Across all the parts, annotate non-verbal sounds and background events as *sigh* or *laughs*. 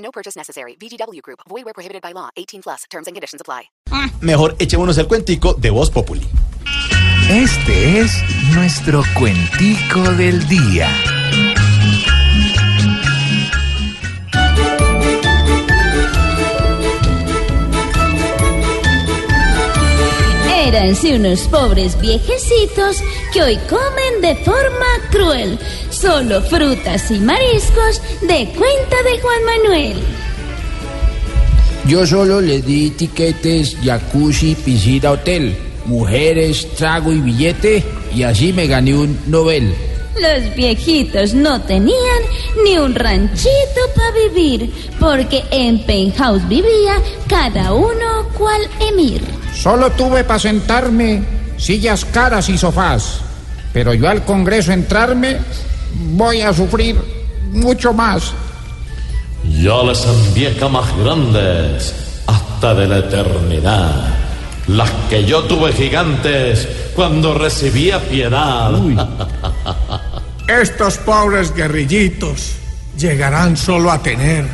No purchase necessary. VGW Group. Void where prohibited by law. 18 plus. Terms and conditions apply. Mejor echémonos el cuentico de Voz Populi. Este es nuestro cuentico del día. Éranse unos pobres viejecitos que hoy comen de forma cruel solo frutas y mariscos de cuenta de Juan Manuel. Yo solo le di tiquetes, jacuzzi, piscina, hotel, mujeres, trago y billete y así me gané un Nobel. Los viejitos no tenían ni un ranchito para vivir, porque en penthouse vivía cada uno cual emir. Solo tuve para sentarme sillas caras y sofás, pero yo al Congreso entrarme voy a sufrir mucho más. Yo les envié camas grandes hasta de la eternidad, las que yo tuve gigantes cuando recibía piedad. *laughs* Estos pobres guerrillitos llegarán solo a tener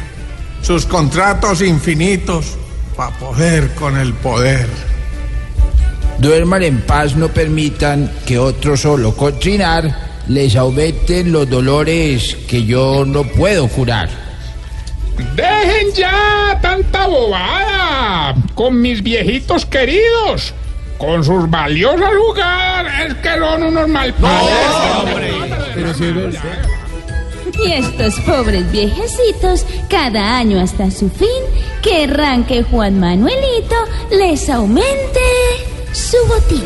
sus contratos infinitos para poder con el poder. Duerman en paz, no permitan que otro solo cochinar les aumenten los dolores que yo no puedo curar. Dejen ya tanta bobada con mis viejitos queridos. Con sus valiosas jugadas es que son unos malparidos. Y estos pobres viejecitos, cada año hasta su fin, querrán que Juan Manuelito les aumente su botín.